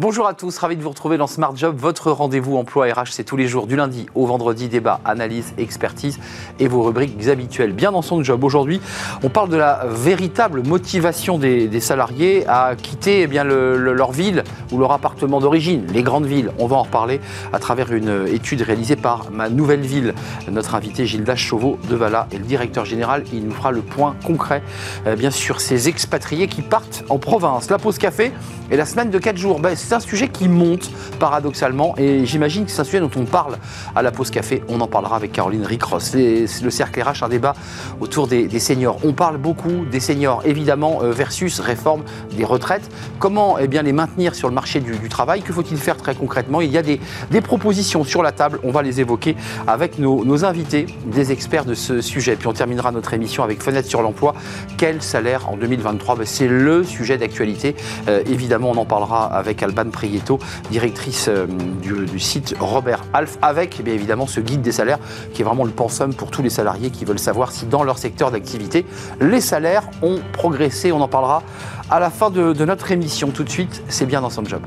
Bonjour à tous, ravi de vous retrouver dans Smart Job, votre rendez-vous emploi RH, c'est tous les jours du lundi au vendredi, débat, analyse, expertise et vos rubriques habituelles. Bien dans son job, aujourd'hui, on parle de la véritable motivation des, salariés à quitter eh bien, leur ville ou leur appartement d'origine, les grandes villes. On va en reparler à travers une étude réalisée par ma nouvelle ville. Notre invité Gildas Chauveau de Vala est le directeur général. Il nous fera le point concret, euh, bien sûr, ces expatriés qui partent en province. La pause café et la semaine de 4 jours. C'est un sujet qui monte paradoxalement et j'imagine que c'est un sujet dont on parle à la pause café. On en parlera avec Caroline Ricross. C'est le cercle RH, un débat autour des, seniors. On parle beaucoup des seniors, évidemment, euh, versus réforme des retraites. Comment eh bien, les maintenir sur le marché du, travail? Que faut-il faire très concrètement? Il y a des, propositions sur la table. On va les évoquer avec nos, invités, des experts de ce sujet. Puis on terminera notre émission avec Fenêtre sur l'emploi. Quel salaire en 2023 ben, C'est le sujet d'actualité. Euh, évidemment, on en parlera avec Alban Prieto, directrice euh, du, site Robert Alf, avec bien évidemment ce guide des salaires qui est vraiment le pensum pour tous les salariés qui veulent savoir si dans leur secteur d'activité, les salaires ont progressé. On en parlera à la fin de, de notre émission. Tout de suite, c'est bien dans son job.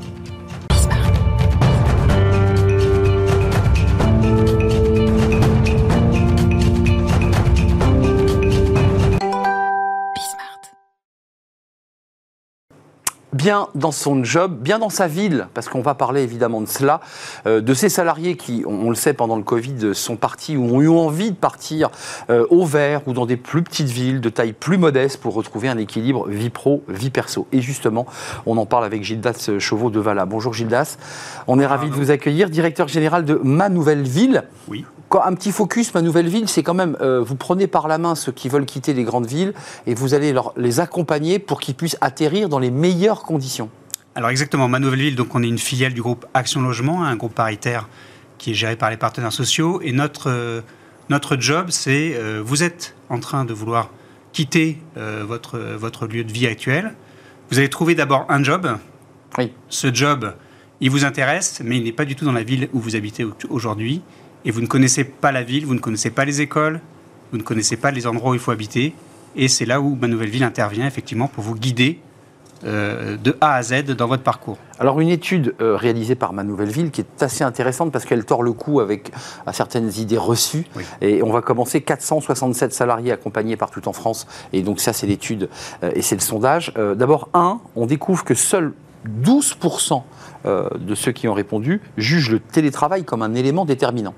Bien dans son job, bien dans sa ville, parce qu'on va parler évidemment de cela, euh, de ces salariés qui, on, le sait, pendant le Covid, sont partis ou ont eu envie de partir euh, au vert ou dans des plus petites villes de taille plus modeste pour retrouver un équilibre vie pro, vie perso. Et justement, on en parle avec Gildas Chauveau de Vala. Bonjour Gildas, on est ravi de vous accueillir, directeur général de Ma Nouvelle Ville. Oui un petit focus, ma nouvelle ville, c'est quand même, euh, vous prenez par la main ceux qui veulent quitter les grandes villes et vous allez les accompagner pour qu'ils puissent atterrir dans les meilleures conditions. Alors exactement, ma nouvelle ville, donc on est une filiale du groupe Action Logement, un groupe paritaire qui est géré par les partenaires sociaux. Et notre, euh, notre job, c'est, euh, vous êtes en train de vouloir quitter votre, votre lieu de vie actuel. Vous allez trouver d'abord un job. Oui. Ce job, il vous intéresse, mais il n'est pas du tout dans la ville où vous habitez aujourd'hui et vous ne connaissez pas la ville, vous ne connaissez pas les écoles, vous ne connaissez pas les endroits où il faut habiter. Et c'est là où ma nouvelle ville intervient effectivement pour vous guider euh, de A à Z dans votre parcours. Alors une étude euh, réalisée par Ma Nouvelle Ville qui est assez intéressante parce qu'elle tord le cou avec à certaines idées reçues. Et on va commencer 467 salariés accompagnés partout en France. Et donc ça c'est l'étude euh, et c'est le sondage. D'abord, un, on découvre que seuls 12% de ceux qui ont répondu jugent le télétravail comme un élément déterminant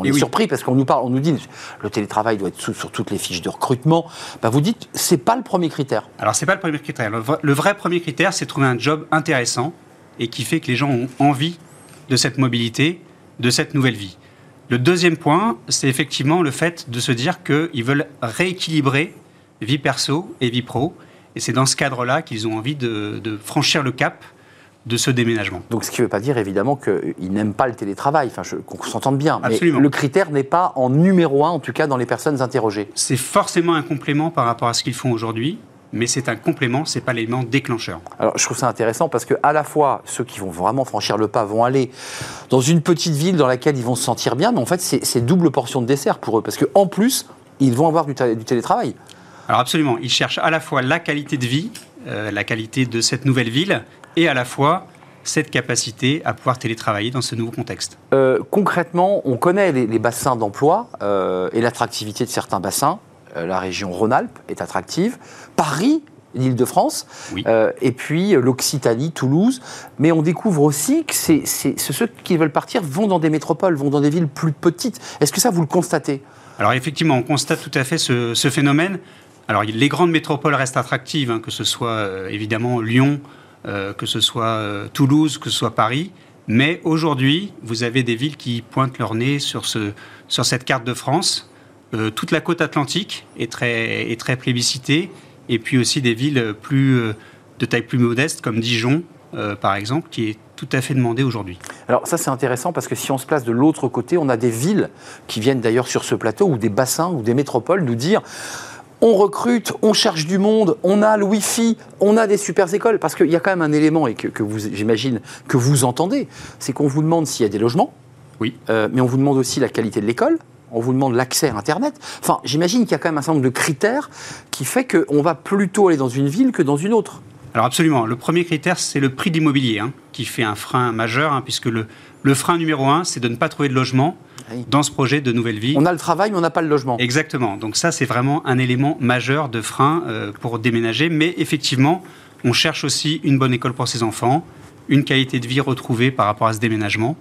on est surpris parce qu'on nous parle, on nous dit le télétravail doit être sur toutes les fiches de recrutement. Bah, vous dites c'est pas le premier critère. Alors c'est pas le premier critère. Le vrai, premier critère, c'est trouver un job intéressant et qui fait que les gens ont envie de cette mobilité, de cette nouvelle vie. Le deuxième point, c'est effectivement le fait de se dire qu'ils veulent rééquilibrer vie perso et vie pro. Et c'est dans ce cadre-là qu'ils ont envie de franchir le cap de ce déménagement. Donc, ce qui ne veut pas dire évidemment qu'ils n'aiment pas le télétravail, enfin, qu'on s'entende bien. Absolument. Mais le critère n'est pas en numéro un, en tout cas, dans les personnes interrogées. C'est forcément un complément par rapport à ce qu'ils font aujourd'hui. Mais c'est un complément, c'est pas l'élément déclencheur. Alors je trouve ça intéressant parce que à la fois ceux qui vont vraiment franchir le pas vont aller dans une petite ville dans laquelle ils vont se sentir bien, mais en fait c'est double portion de dessert pour eux parce qu'en plus ils vont avoir du, télétravail. Alors absolument, ils cherchent à la fois la qualité de vie, euh, la qualité de cette nouvelle ville, et à la fois cette capacité à pouvoir télétravailler dans ce nouveau contexte euh, Concrètement, on connaît les, bassins d'emploi euh, et l'attractivité de certains bassins. Euh, la région Rhône-Alpes est attractive. Paris, l'Île-de-France, et puis l'Occitanie, Toulouse. Mais on découvre aussi que c'est, ceux qui veulent partir vont dans des métropoles, vont dans des villes plus petites. Est-ce que ça, vous le constatez? Alors effectivement, on constate tout à fait ce, phénomène. Alors les grandes métropoles restent attractives, hein, que ce soit évidemment Lyon, euh, que ce soit euh, Toulouse, que ce soit Paris. Mais aujourd'hui, vous avez des villes qui pointent leur nez sur, ce, sur cette carte de France. Euh, toute la côte atlantique est très, est très plébiscitée. Et puis aussi des villes plus, de taille plus modeste, comme Dijon, par exemple, qui est tout à fait demandée aujourd'hui. Alors ça c'est intéressant parce que si on se place de l'autre côté, on a des villes qui viennent d'ailleurs sur ce plateau ou des bassins ou des métropoles nous dire on recrute, on cherche du monde, on a le Wi-Fi, on a des super écoles. Parce qu'il y a quand même un élément, et que, vous, j'imagine que vous entendez, c'est qu'on vous demande s'il y a des logements, oui. Euh, mais on vous demande aussi la qualité de l'école, on vous demande l'accès à Internet. Enfin, j'imagine qu'il y a quand même un certain nombre de critères qui fait qu'on va plutôt aller dans une ville que dans une autre. Alors absolument. Le premier critère, c'est le prix de l'immobilier, hein, qui fait un frein majeur, hein, puisque le, le frein numéro un, c'est de ne pas trouver de logement dans ce projet de nouvelle vie. On a le travail, mais on n'a pas le logement. Exactement. Donc ça, c'est vraiment un élément majeur de frein euh, pour déménager. Mais effectivement, on cherche aussi une bonne école pour ses enfants, une qualité de vie retrouvée par rapport à ce déménagement.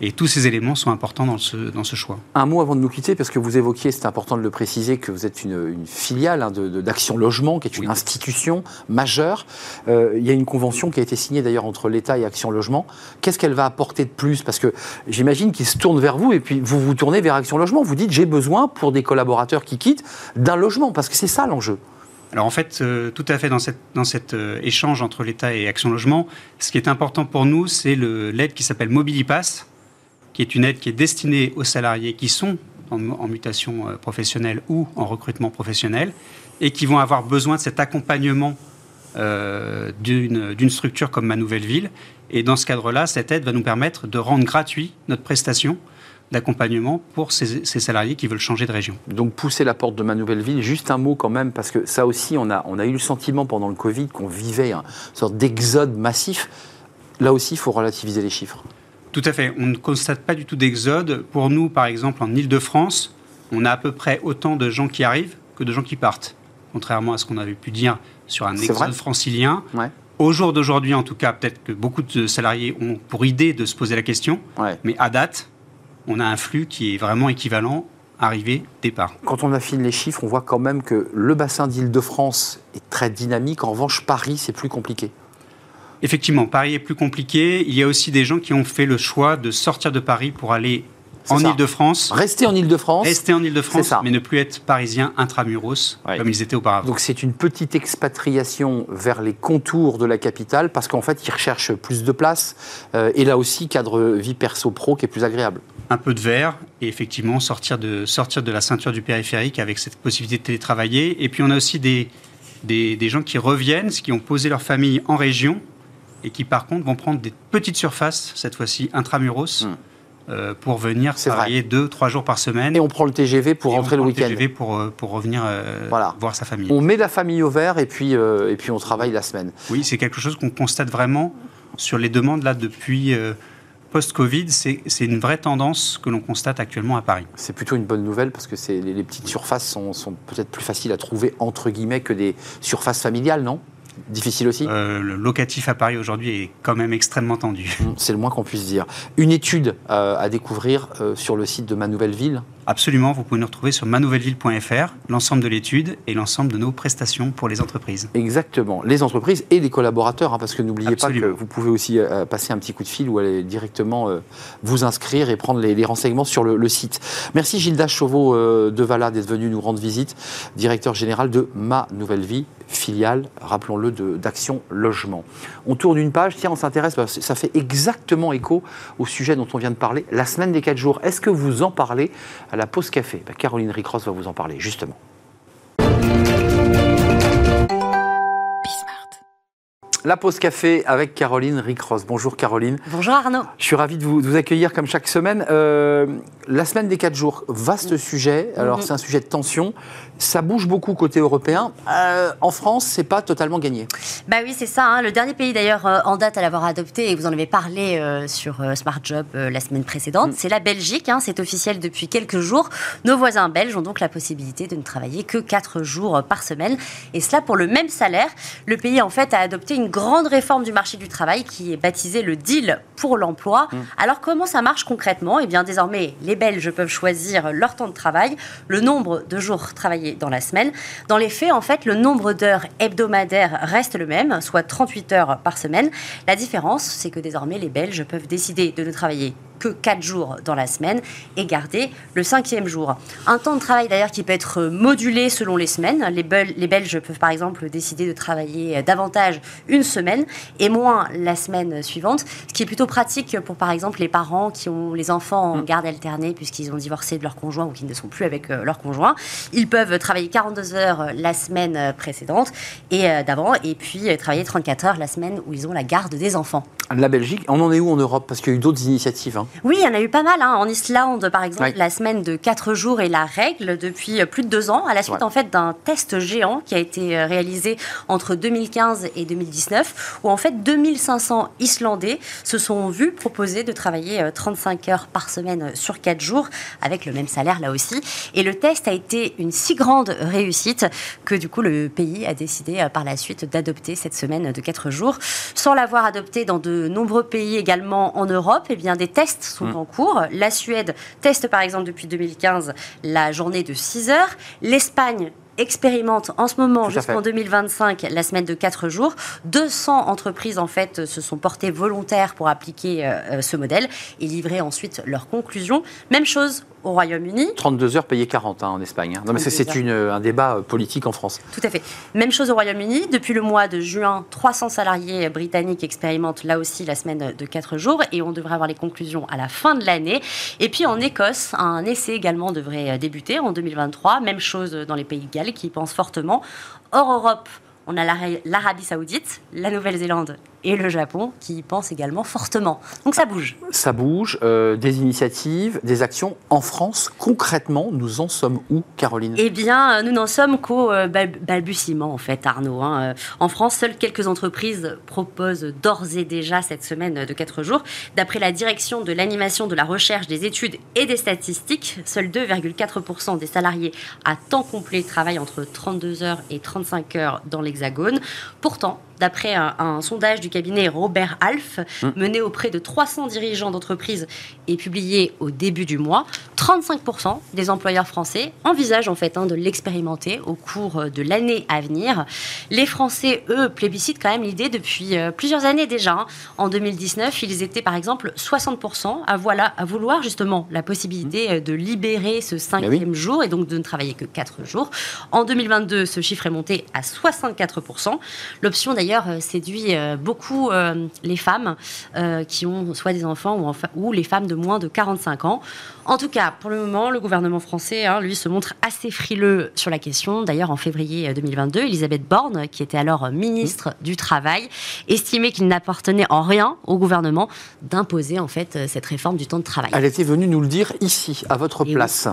Et tous ces éléments sont importants dans ce, dans ce choix. Un mot avant de nous quitter, parce que vous évoquiez, c'est important de le préciser, que vous êtes une, filiale hein, d'Action Logement, qui est une institution majeure. Euh, il y a une convention qui a été signée d'ailleurs entre l'État et Action Logement. Qu'est-ce qu'elle va apporter de plus? Parce que j'imagine qu'ils se tournent vers vous et puis vous vous tournez vers Action Logement. Vous dites, j'ai besoin pour des collaborateurs qui quittent d'un logement, parce que c'est ça l'enjeu. Alors en fait, euh, tout à fait dans cet dans cette, euh, échange entre l'État et Action Logement, ce qui est important pour nous, c'est l'aide qui s'appelle Mobilipass, qui est une aide qui est destinée aux salariés qui sont en, mutation euh, professionnelle ou en recrutement professionnel et qui vont avoir besoin de cet accompagnement d'une structure comme Ma Nouvelle Ville. Et dans ce cadre-là, cette aide va nous permettre de rendre gratuit notre prestation d'accompagnement pour ces, salariés qui veulent changer de région. Donc pousser la porte de ma nouvelle ville, juste un mot quand même, parce que ça aussi, on a eu le sentiment pendant le Covid qu'on vivait une sorte d'exode massif. Là aussi, il faut relativiser les chiffres. Tout à fait. On ne constate pas du tout d'exode. Pour nous, par exemple, en Ile-de-France, on a à peu près autant de gens qui arrivent que de gens qui partent. Contrairement à ce qu'on avait pu dire sur un exode francilien. Au jour d'aujourd'hui, en tout cas, peut-être que beaucoup de salariés ont pour idée de se poser la question. Mais à date, on a un flux qui est vraiment équivalent arrivée-départ. Quand on affine les chiffres, on voit quand même que le bassin d'Île-de-France est très dynamique. En revanche, Paris, c'est plus compliqué. Effectivement, Paris est plus compliqué. Il y a aussi des gens qui ont fait le choix de sortir de Paris pour aller en Ile-de-France. Rester en Ile-de-France. Rester en Ile-de-France, mais ne plus être parisien intramuros comme ils étaient auparavant. Donc c'est une petite expatriation vers les contours de la capitale parce qu'en fait ils recherchent plus de place euh, et là aussi cadre vie perso-pro qui est plus agréable un peu de verre et effectivement sortir de, sortir de la ceinture du périphérique avec cette possibilité de télétravailler. Et puis on a aussi des, des, gens qui reviennent, qui ont posé leur famille en région et qui par contre vont prendre des petites surfaces, cette fois-ci intramuros. Hmm. Euh, pour venir travailler deux, trois jours par semaine. Et on prend le TGV pour rentrer le week-end. le TGV pour, euh, pour revenir euh, voir sa famille. On met la famille au vert et puis, et puis on travaille la semaine. Oui, c'est quelque chose qu'on constate vraiment sur les demandes là depuis post-Covid, c'est une vraie tendance que l'on constate actuellement à Paris. C'est plutôt une bonne nouvelle parce que les, les petites surfaces sont, sont peut-être plus faciles à trouver, entre guillemets, que des surfaces familiales, non? Difficile aussi euh, Le locatif à Paris aujourd'hui est quand même extrêmement tendu. C'est le moins qu'on puisse dire. Une étude euh, à découvrir euh, sur le site de Ma Nouvelle Ville Absolument, vous pouvez nous retrouver sur manouvelledeville.fr, l'ensemble de l'étude et l'ensemble de nos prestations pour les entreprises. Exactement, les entreprises et les collaborateurs, hein, parce que n'oubliez pas que vous pouvez aussi passer un petit coup de fil ou aller directement vous inscrire et prendre les, renseignements sur le, site. Merci Gilda Chauveau de Vala d'être venu nous rendre visite, directeur général de Ma Nouvelle Vie, filiale, rappelons-le, d'Action Logement. On tourne une page, tiens, on s'intéresse, ça fait exactement écho au sujet dont on vient de parler, la semaine des 4 jours. Est-ce que vous en parlez à la pause café bah, Caroline Ricross va vous en parler, justement. La pause café avec Caroline Ricross. Bonjour Caroline. Bonjour Arnaud. Je suis ravi de vous, accueillir comme chaque semaine. Euh, la semaine des 4 jours, vaste sujet. Alors mhm. c'est un sujet de tension. Ça bouge beaucoup côté européen. Euh, en France, c'est pas totalement gagné. Bah oui, c'est ça. Hein. Le dernier pays d'ailleurs euh, en date à l'avoir adopté, et vous en avez parlé euh, sur Smart Job la semaine précédente, mm. c'est la Belgique. Hein. C'est officiel depuis quelques jours. Nos voisins belges ont donc la possibilité de ne travailler que 4 jours par semaine. Et cela pour le même salaire. Le pays en fait a adopté une grande réforme du marché du travail qui est baptisée le deal pour l'emploi. Mm. Alors comment ça marche concrètement? Eh bien désormais, les Belges peuvent choisir leur temps de travail, le nombre de jours travaillés dans la semaine. Dans les faits, en fait, le nombre d'heures hebdomadaires reste le même, soit 38 heures par semaine. La différence, c'est que désormais, les Belges peuvent décider de ne travailler que 4 jours dans la semaine et garder le cinquième jour. Un temps de travail d'ailleurs qui peut être modulé selon les semaines. Les, les Belges peuvent par exemple décider de travailler davantage une semaine et moins la semaine suivante, ce qui est plutôt pratique pour par exemple les parents qui ont les enfants en mm. garde alternée puisqu'ils ont divorcé de leur conjoint ou qui ne sont plus avec euh, leur conjoint. Ils peuvent travailler 42 heures la semaine précédente et euh, d'avant et puis euh, travailler 34 heures la semaine où ils ont la garde des enfants. La Belgique, on en est où en Europe? Parce qu'il y a eu d'autres initiatives. Hein. Oui, il y en a eu pas mal. Hein. En Islande, par exemple, la semaine de 4 jours est la règle depuis euh, plus de 2 ans, à la suite en fait d'un test géant qui a été euh, réalisé entre 2015 et 2019, où en fait 2500 Islandais se sont vus proposer de travailler 35 heures par semaine sur 4 jours, avec le même salaire là aussi. Et le test a été une si grande réussite que du coup le pays a décidé par la suite d'adopter cette semaine de 4 jours, sans l'avoir adopté dans de nombreux pays également en Europe, eh bien, des tests sont mm. en cours. La Suède teste par exemple depuis 2015 la journée de 6 heures. L'Espagne expérimente en ce moment jusqu'en 2025 la semaine de 4 jours. 200 entreprises en fait se sont portées volontaires pour appliquer euh, ce modèle et livrer ensuite leurs conclusions. Même chose au Royaume-Uni. 32 heures payées 40 hein, en Espagne. Hein. Non, mais c'est un débat euh, politique en France. Tout à fait. Même chose au Royaume-Uni. Depuis le mois de juin, 300 salariés britanniques expérimentent là aussi la semaine de 4 jours et on devrait avoir les conclusions à la fin de l'année. Et puis en Écosse, un essai également devrait euh, débuter en 2023. Même chose dans les pays de Galles qui pensent fortement. Hors Europe, on a l'Arabie Saoudite, la Nouvelle-Zélande et le Japon qui y pensent également fortement. Donc ça bouge. Ça bouge, euh, des initiatives, des actions. En France, concrètement, nous en sommes où, Caroline? Eh bien, nous n'en sommes qu'au euh, balbutiement, en fait, Arnaud. Hein. Euh, en France, seules quelques entreprises proposent d'ores et déjà cette semaine de 4 jours. D'après la direction de l'animation, de la recherche, des études et des statistiques, seuls 2,4% des salariés à temps complet travaillent entre 32 heures et 35 heures dans l'Hexagone. Pourtant, d'après un, sondage du cabinet Robert Alf, hum. mené auprès de 300 dirigeants d'entreprises et publié au début du mois, 35% des employeurs français envisagent en fait hein, de l'expérimenter au cours de l'année à venir. Les Français, eux, plébiscitent quand même l'idée depuis euh, plusieurs années déjà. Hein. En 2019, ils étaient par exemple 60% à, voilà, à vouloir justement la possibilité euh, de libérer ce cinquième jour et donc de ne travailler que 4 jours. En 2022, ce chiffre est monté à 64%. L'option d'ailleurs euh, séduit beaucoup les femmes qui ont soit des enfants ou, ou les femmes de moins de 45 ans. En tout cas, pour le moment, le gouvernement français, hein, lui, se montre assez frileux sur la question. D'ailleurs, en février 2022, euh, Elisabeth Borne, qui était alors ministre du Travail, estimait qu'il n'appartenait en rien au gouvernement d'imposer en fait euh, cette réforme du temps de travail. Elle était venue nous le dire ici, à votre place.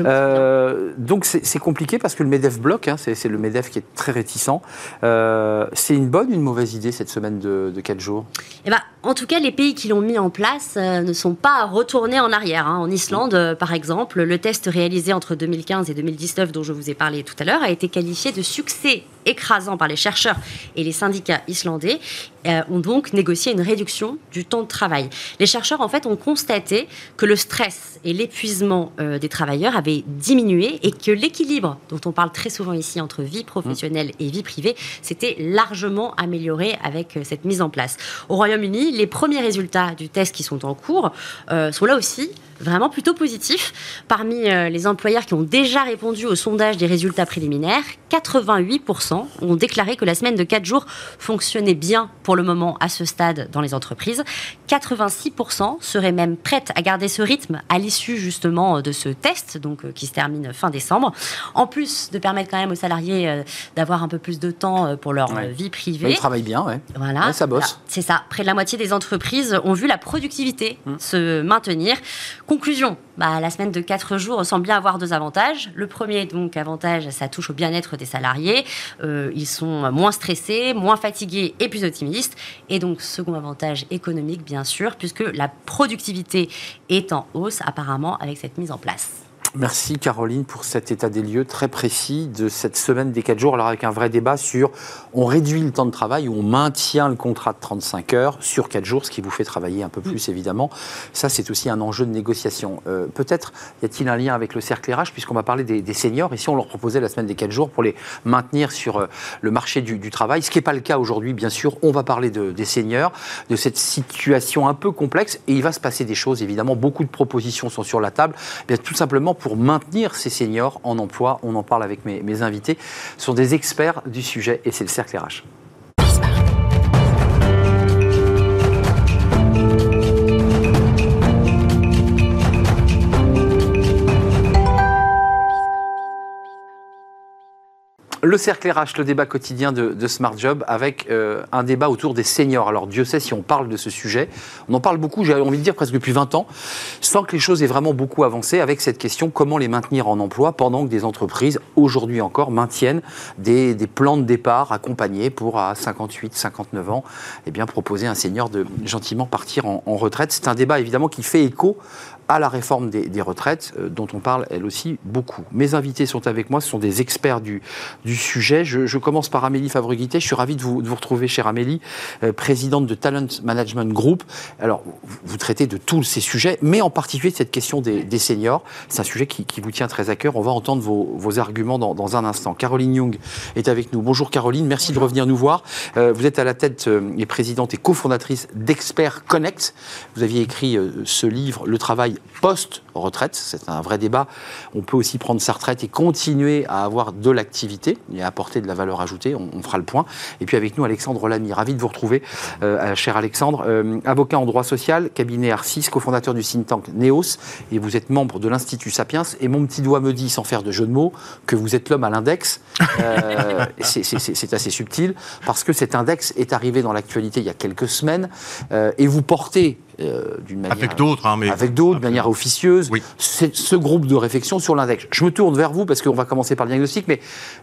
Euh, donc c'est compliqué parce que le Medef bloque, hein, c'est le Medef qui est très réticent. c'est une bonne ou une mauvaise idée cette semaine de, de 4 jours? Eh ben, En tout cas, les pays qui l'ont mis en place ne sont pas retournés en arrière. Hein. En Islande, euh, par exemple, le test réalisé entre 2015 et 2019 dont je vous ai parlé tout à l'heure a été qualifié de succès écrasant par les chercheurs et les syndicats islandais euh, ont donc négocié une réduction du temps de travail. Les chercheurs, en fait, ont constaté que le stress et l'épuisement euh, des travailleurs avaient diminué et que l'équilibre, dont on parle très souvent ici entre vie professionnelle et vie privée, s'était largement amélioré avec cette mise en place. Au Royaume-Uni, les premiers résultats du test qui sont en cours sont là aussi vraiment plutôt positif. Parmi euh, les employeurs qui ont déjà répondu au sondage des résultats préliminaires, 88% ont déclaré que la semaine de 4 jours fonctionnait bien pour le moment à ce stade dans les entreprises. 86% seraient même prêtes à garder ce rythme à l'issue justement de ce test, donc euh, qui se termine fin décembre. En plus de permettre quand même aux salariés euh, d'avoir un peu plus de temps pour leur vie privée. Ils travaillent bien, ouais. Voilà. ça bosse. C'est ça. Près de la moitié des entreprises ont vu la productivité mmh. se maintenir. Conclusion, bah, la semaine de 4 jours semble bien avoir deux avantages. Le premier, donc, avantage, ça touche au bien-être des salariés. Euh, ils sont moins stressés, moins fatigués et plus optimistes. Et donc, second avantage économique, bien sûr, puisque la productivité est en hausse apparemment avec cette mise en place. Merci Caroline pour cet état des lieux très précis de cette semaine des 4 jours, alors avec un vrai débat sur on réduit le temps de travail ou on maintient le contrat de 35 heures sur 4 jours, ce qui vous fait travailler un peu plus évidemment. Ça c'est aussi un enjeu de négociation. Euh, peut-être y a-t-il un lien avec le cercle RH puisqu'on va parler des, seniors. Ici on leur proposait la semaine des 4 jours pour les maintenir sur euh, le marché du, travail, ce qui n'est pas le cas aujourd'hui bien sûr. On va parler des seniors, de cette situation un peu complexe et il va se passer des choses évidemment. Beaucoup de propositions sont sur la table. Eh bien, tout simplement pour pour maintenir ces seniors en emploi. On en parle avec mes, invités. Sont des experts du sujet et c'est le cercle RH. Le cercle RH, le débat quotidien de, Smart Job, avec euh, un débat autour des seniors. Alors Dieu sait si on parle de ce sujet. On en parle beaucoup, j'ai envie de dire presque depuis 20 ans, sans que les choses aient vraiment beaucoup avancé avec cette question comment les maintenir en emploi pendant que des entreprises, aujourd'hui encore, maintiennent des, plans de départ accompagnés pour à 58, 59 ans, eh proposer à un senior de gentiment partir en retraite. C'est un débat évidemment qui fait écho à la réforme des, retraites, euh, dont on parle elle aussi beaucoup. Mes invités sont avec moi, ce sont des experts du, sujet. Je, commence par Amélie Fabreguité. Je suis ravi de vous, de vous retrouver, chère Amélie, euh, présidente de Talent Management Group. Alors, vous, traitez de tous ces sujets, mais en particulier de cette question des, seniors. C'est un sujet qui, vous tient très à cœur. On va entendre vos, arguments dans, un instant. Caroline Young est avec nous. Bonjour Caroline, merci de revenir nous voir. Euh, vous êtes à la tête et présidente et cofondatrice d'Expert Connect. Vous aviez écrit ce livre, Le travail post post-retraite. C'est un vrai débat. On peut aussi prendre sa retraite et continuer à avoir de l'activité et à apporter de la valeur ajoutée. On, fera le point. Et puis avec nous, Alexandre Lamy. Ravi de vous retrouver, euh, cher Alexandre. Euh, avocat en droit social, cabinet Arcis, cofondateur du think tank NEOS. Et vous êtes membre de l'Institut Sapiens. Et mon petit doigt me dit, sans faire de jeu de mots, que vous êtes l'homme à l'index. Euh, c'est assez subtil parce que cet index est arrivé dans l'actualité il y a quelques semaines et vous portez euh, d'une manière. Avec d'autres, hein, mais. Avec d'autres, de manière officieuse. C'est ce groupe de réflexion sur l'index. Je me tourne vers vous parce qu'on va commencer par le diagnostic, mais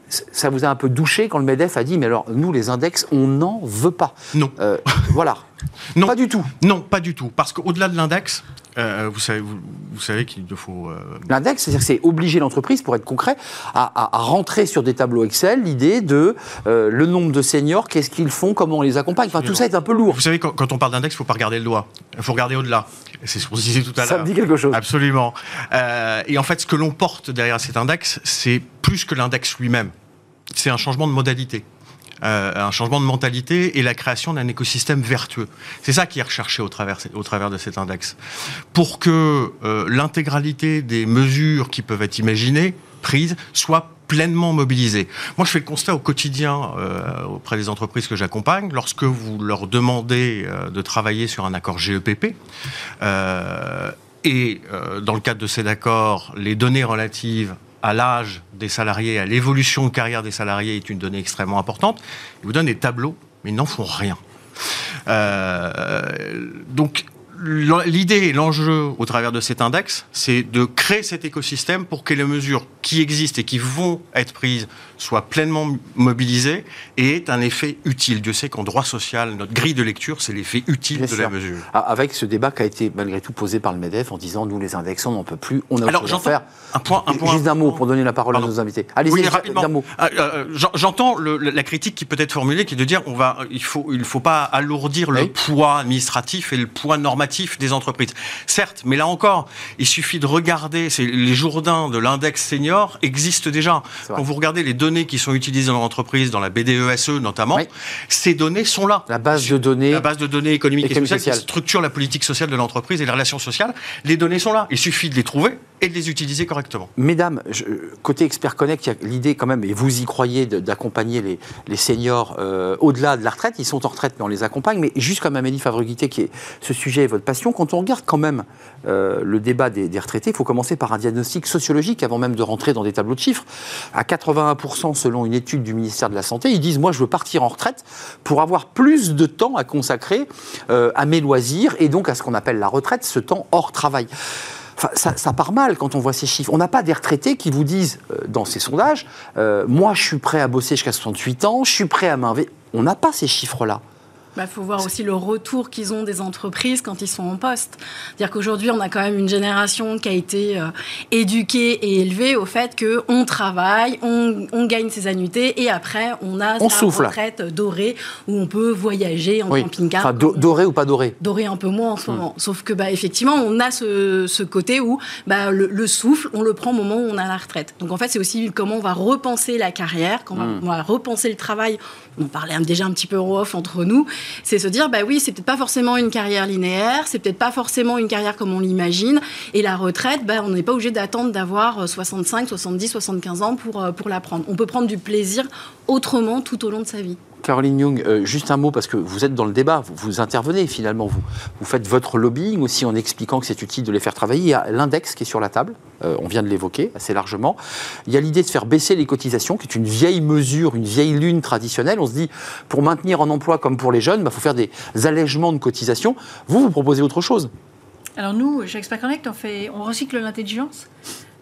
ça vous a un peu douché quand le MEDEF a dit mais alors, nous, les index, on n'en veut pas. Non. Euh, voilà. Non. Pas du tout. Non, pas du tout. Parce qu'au-delà de l'index, euh, vous savez, vous, savez qu'il faut. Euh, L'index, c'est-à-dire c'est obliger l'entreprise, pour être concret, à, rentrer sur des tableaux Excel l'idée de euh, le nombre de seniors, qu'est-ce qu'ils font, comment on les accompagne. Enfin, tout ça est un peu lourd. Vous savez, quand, on parle d'index, il ne faut pas regarder le doigt. Il faut regarder au-delà. C'est ce qu'on disait tout à l'heure. Ça me dit quelque chose. Absolument. Et en fait, ce que l'on porte derrière cet index, c'est plus que l'index lui-même. C'est un changement de modalité. Euh, un changement de mentalité et la création d'un écosystème vertueux. C'est ça qui est recherché au travers, de cet index. Pour que euh, l'intégralité des mesures qui peuvent être imaginées, prises, soient pleinement mobilisées. Moi, je fais le constat au quotidien euh, auprès des entreprises que j'accompagne, lorsque vous leur demandez de travailler sur un accord GEPP, et dans le cadre de cet accord, les données relatives à l'âge des salariés, à l'évolution de carrière des salariés est une donnée extrêmement importante. Ils vous donnent des tableaux, mais ils n'en font rien. Euh, donc, l'idée et l'enjeu au travers de cet index, c'est de créer cet écosystème pour que les mesures qui existent et qui vont être prises soient pleinement mobilisées et aient un effet utile. Dieu sait qu'en droit social, notre grille de lecture, c'est l'effet utile de la mesure. Ah, avec ce débat qui a été malgré tout posé par le MEDEF en disant nous les indexons, on n'en peut plus, on a autre chose à faire. Un point, un point, Juste un mot pour donner la parole à nos invités. Allez-y, rapidement. Ah, euh, j'entends la critique qui peut être formulée, qui est de dire on va, il faut, il faut pas alourdir le poids administratif et le poids normatif des entreprises. Certes, mais là encore, il suffit de regarder, les Jourdains de l'index senior existent déjà. Quand vous regardez les données qui sont utilisées dans l'entreprise, dans la BDESE e notamment, ces données sont là. La base de données. La base de données économiques et sociales qui structure la politique sociale de l'entreprise et les relations sociales. Les données sont là. Il suffit de les trouver et de les utiliser correctement. Mesdames, côté Expert Connect, il y a l'idée quand même, et vous y croyez, d'accompagner les, les, seniors euh, au-delà de la retraite. Ils sont en retraite, mais on les accompagne. Mais juste comme Amélie Favreguité, qui est ce sujet est votre passion, quand on regarde quand même euh, le débat des, retraités, il faut commencer par un diagnostic sociologique avant même de rentrer dans des tableaux de chiffres. À 81%, selon une étude du ministère de la Santé, ils disent Moi, je veux partir en retraite pour avoir plus de temps à consacrer euh, à mes loisirs et donc à ce qu'on appelle la retraite, ce temps hors travail ça, part mal quand on voit ces chiffres. On n'a pas des retraités qui vous disent, euh, dans ces sondages, moi je suis prêt à bosser jusqu'à 68 ans, je suis prêt à m'investir. On n'a pas ces chiffres-là. Il bah, faut voir aussi le retour qu'ils ont des entreprises quand ils sont en poste. C'est-à-dire qu'aujourd'hui, on a quand même une génération qui a été euh, éduquée et élevée au fait qu'on travaille, on, gagne ses annuités et après, on a on sa retraite dorée où on peut voyager en camping-car. Enfin, doré ou pas doré Doré un peu moins en ce hmm. moment. Sauf que, bah, effectivement, on a ce, côté où bah, le, souffle, on le prend au moment où on a la retraite. Donc, en fait, c'est aussi comment on va repenser la carrière, comment hmm. on va repenser le travail on parlait déjà un petit peu off entre nous, c'est se dire, bah oui, c'est peut-être pas forcément une carrière linéaire, c'est peut-être pas forcément une carrière comme on l'imagine, et la retraite, bah, on n'est pas obligé d'attendre d'avoir 65, 70, 75 ans pour, euh, pour la prendre. On peut prendre du plaisir autrement tout au long de sa vie. Caroline Young, euh, juste un mot, parce que vous êtes dans le débat, vous, intervenez finalement, vous, faites votre lobbying aussi en expliquant que c'est utile de les faire travailler. Il y a l'index qui est sur la table, euh, on vient de l'évoquer assez largement. Il y a l'idée de faire baisser les cotisations, qui est une vieille mesure, une vieille lune traditionnelle. On se dit, pour maintenir en emploi comme pour les jeunes, il bah, faut faire des allègements de cotisations. Vous, vous proposez autre chose Alors nous, chez Expert Connect, on, on recycle l'intelligence.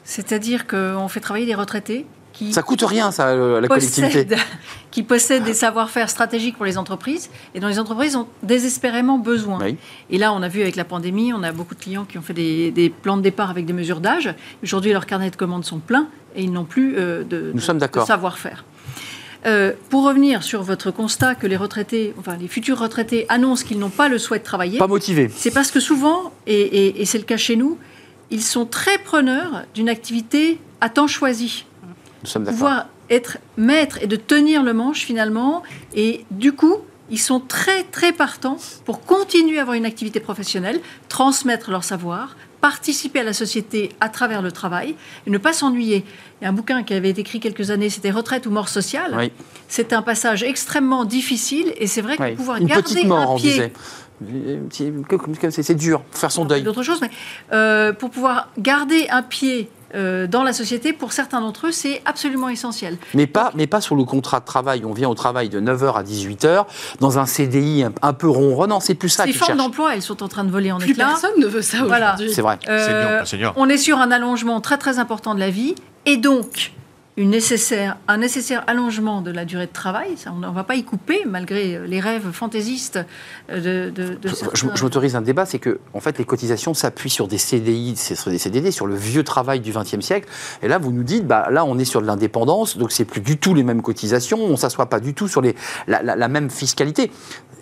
C'est-à-dire qu'on fait travailler des retraités qui Ça coûte rien, ça, la collectivité. qui possèdent des savoir-faire stratégiques pour les entreprises et dont les entreprises ont désespérément besoin. Oui. Et là, on a vu avec la pandémie, on a beaucoup de clients qui ont fait des, des plans de départ avec des mesures d'âge. Aujourd'hui, leurs carnets de commandes sont pleins et ils n'ont plus euh, de, Nous de- sommes de d'accord. savoir-faire. Euh, pour revenir sur votre constat que les retraités, enfin les futurs retraités annoncent qu'ils n'ont pas le souhait de travailler, Pas motivé. c'est parce que souvent, et, et- et c'est le cas chez nous, ils sont très preneurs d'une activité à temps choisi. Nous. Pouvoir être maître et de tenir le manche finalement. Et du coup, ils sont très très partants pour continuer à avoir une activité professionnelle, transmettre leur savoir, participer à la société à travers le travail et ne pas s'ennuyer. Il y a un bouquin qui avait été écrit quelques années, c'était Retraite ou mort sociale. Oui. C'est un passage extrêmement difficile et c'est vrai que Oui. pouvoir Une garder mort, un pied c'est dur, faire son deuil. d'autres choses, mais euh, pour pouvoir garder un pied euh, dans la société, pour certains d'entre eux, c'est absolument essentiel. Mais pas, mais pas sur le contrat de travail. On vient au travail de 9h à 18h, dans un CDI un, un peu ronronnant. C'est plus ça Ces formes d'emploi, elles sont en train de voler en Plus éclats. personne ne veut ça Voilà. aujourd'hui. C'est vrai. Euh, senior. on est sur un allongement très très important de la vie et donc une nécessaire, un nécessaire allongement de la durée de travail. Ça, on ne va pas y couper malgré euh, les rêves fantaisistes euh, de, de, de Je, certains- je- je m'autorise un débat, c'est que en fait les cotisations s'appuient sur des CDI, sur des CDD, sur le vieux travail du XXe siècle. Et là, vous nous dites, bah là, on est sur de l'indépendance, donc c'est plus du tout les mêmes cotisations, on s'assoit pas du tout sur les, la, la- la même fiscalité.